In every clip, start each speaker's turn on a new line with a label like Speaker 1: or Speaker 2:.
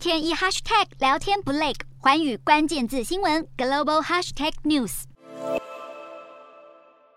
Speaker 1: 天一 hashtag 聊天不累，寰宇关键字新闻 global hashtag news。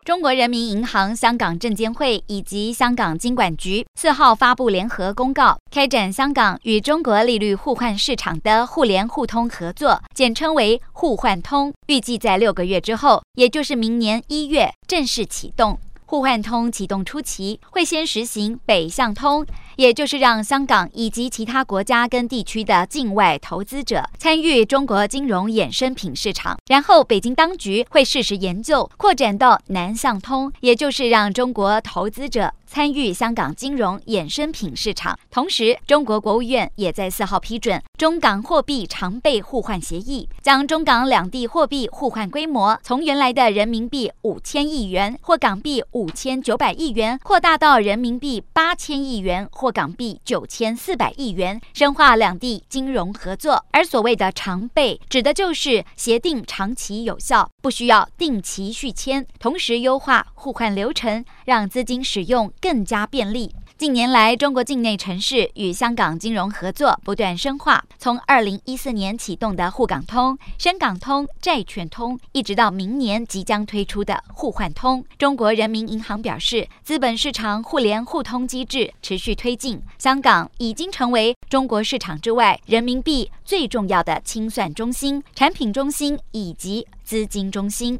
Speaker 1: 中国人民银行、香港证监会以及香港金管局四号发布联合公告，开展香港与中国利率互换市场的互联互通合作，简称为互换通，预计在六个月之后，也就是明年一月正式启动。互换通启动初期，会先实行北向通，也就是让香港以及其他国家跟地区的境外投资者参与中国金融衍生品市场。然后，北京当局会适时研究扩展到南向通，也就是让中国投资者。参与香港金融衍生品市场，同时，中国国务院也在四号批准中港货币常备互换协议，将中港两地货币互换规模从原来的人民币五千亿元或港币五千九百亿元扩大到人民币八千亿元或港币九千四百亿元，深化两地金融合作。而所谓的常备，指的就是协定长期有效，不需要定期续签，同时优化互换流程，让资金使用。更加便利。近年来，中国境内城市与香港金融合作不断深化。从二零一四年启动的沪港通、深港通、债券通，一直到明年即将推出的互换通，中国人民银行表示，资本市场互联互通机制持续推进，香港已经成为中国市场之外人民币最重要的清算中心、产品中心以及资金中心。